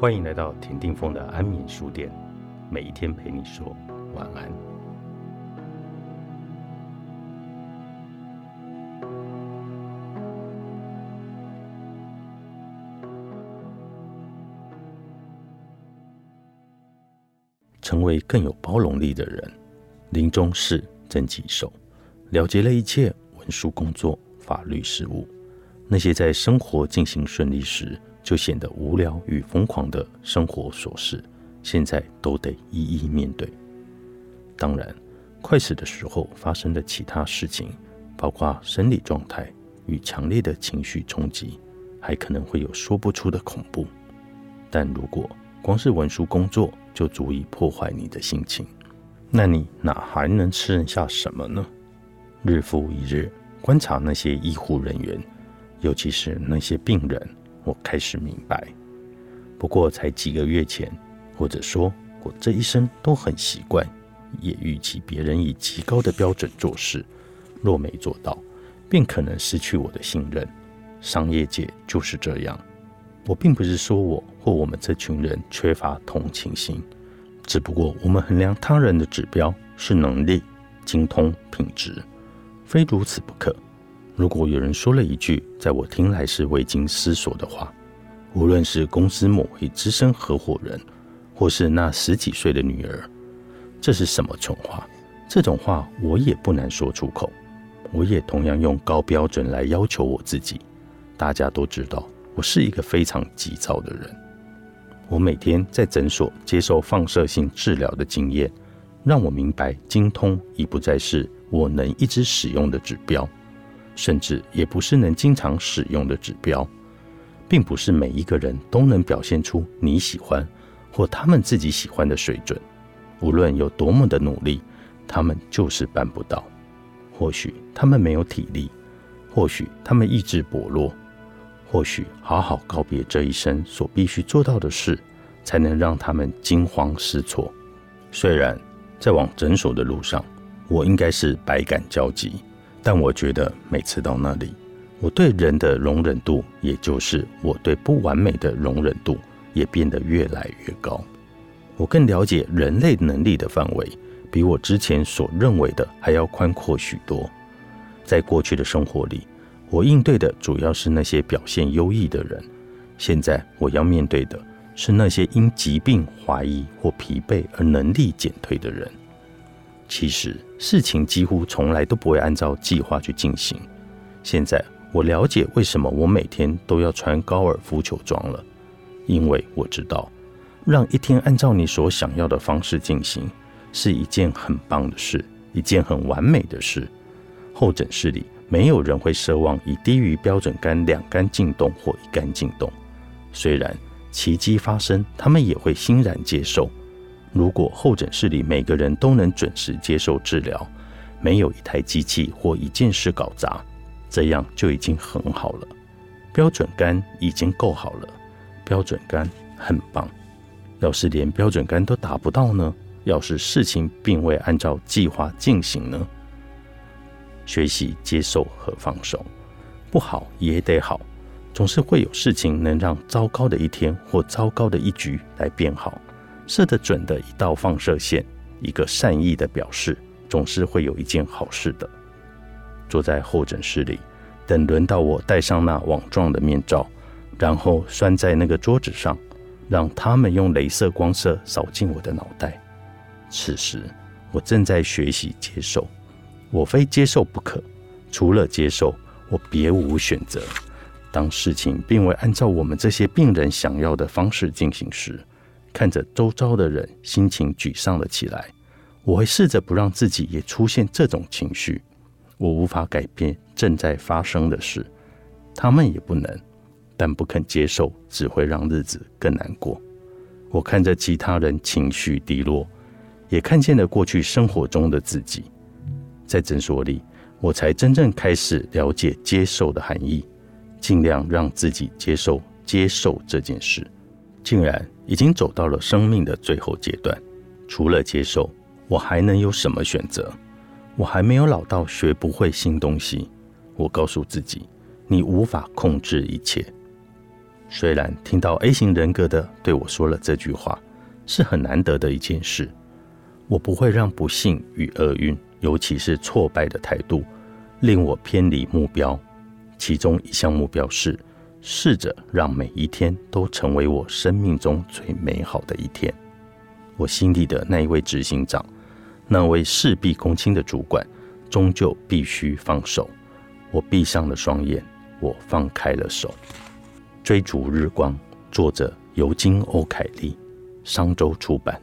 欢迎来到田定峰的安眠书店，每一天陪你说晚安。成为更有包容力的人，临终事真棘手，了结了一切文书工作、法律事务，那些在生活进行顺利时。就显得无聊与疯狂的生活琐事，现在都得一一面对。当然，快死的时候发生的其他事情，包括生理状态与强烈的情绪冲击，还可能会有说不出的恐怖。但如果光是文书工作就足以破坏你的心情，那你哪还能吃得下什么呢？日复一日观察那些医护人员，尤其是那些病人。我开始明白，不过才几个月前，或者说我这一生都很习惯，也预期别人以极高的标准做事，若没做到，便可能失去我的信任。商业界就是这样。我并不是说我或我们这群人缺乏同情心，只不过我们衡量他人的指标是能力、精通、品质，非如此不可。如果有人说了一句在我听来是未经思索的话，无论是公司某位资深合伙人，或是那十几岁的女儿，这是什么蠢话？这种话我也不难说出口。我也同样用高标准来要求我自己。大家都知道，我是一个非常急躁的人。我每天在诊所接受放射性治疗的经验，让我明白，精通已不再是我能一直使用的指标。甚至也不是能经常使用的指标，并不是每一个人都能表现出你喜欢或他们自己喜欢的水准。无论有多么的努力，他们就是办不到。或许他们没有体力，或许他们意志薄弱，或许好好告别这一生所必须做到的事，才能让他们惊慌失措。虽然在往诊所的路上，我应该是百感交集。但我觉得每次到那里，我对人的容忍度，也就是我对不完美的容忍度，也变得越来越高。我更了解人类能力的范围，比我之前所认为的还要宽阔许多。在过去的生活里，我应对的主要是那些表现优异的人，现在我要面对的是那些因疾病、怀疑或疲惫而能力减退的人。其实事情几乎从来都不会按照计划去进行。现在我了解为什么我每天都要穿高尔夫球装了，因为我知道，让一天按照你所想要的方式进行是一件很棒的事，一件很完美的事。候诊室里没有人会奢望以低于标准杆两杆进洞或一杆进洞，虽然奇迹发生，他们也会欣然接受。如果候诊室里每个人都能准时接受治疗，没有一台机器或一件事搞砸，这样就已经很好了。标准杆已经够好了，标准杆很棒。要是连标准杆都达不到呢？要是事情并未按照计划进行呢？学习接受和放手，不好也得好，总是会有事情能让糟糕的一天或糟糕的一局来变好。射得准的一道放射线，一个善意的表示，总是会有一件好事的。坐在候诊室里，等轮到我戴上那网状的面罩，然后拴在那个桌子上，让他们用镭射光射扫进我的脑袋。此时，我正在学习接受，我非接受不可。除了接受，我别无选择。当事情并未按照我们这些病人想要的方式进行时，看着周遭的人心情沮丧了起来，我会试着不让自己也出现这种情绪。我无法改变正在发生的事，他们也不能，但不肯接受只会让日子更难过。我看着其他人情绪低落，也看见了过去生活中的自己。在诊所里，我才真正开始了解接受的含义，尽量让自己接受接受这件事。竟然已经走到了生命的最后阶段，除了接受，我还能有什么选择？我还没有老到学不会新东西。我告诉自己，你无法控制一切。虽然听到 A 型人格的对我说了这句话，是很难得的一件事。我不会让不幸与厄运，尤其是挫败的态度，令我偏离目标。其中一项目标是，试着让每一天都成为我生命中最美好的一天。我心里的那一位执行长，那位事必躬亲的主管，终究必须放手。我闭上了双眼，我放开了手。追逐日光，作者尤金·欧凯利，商周出版。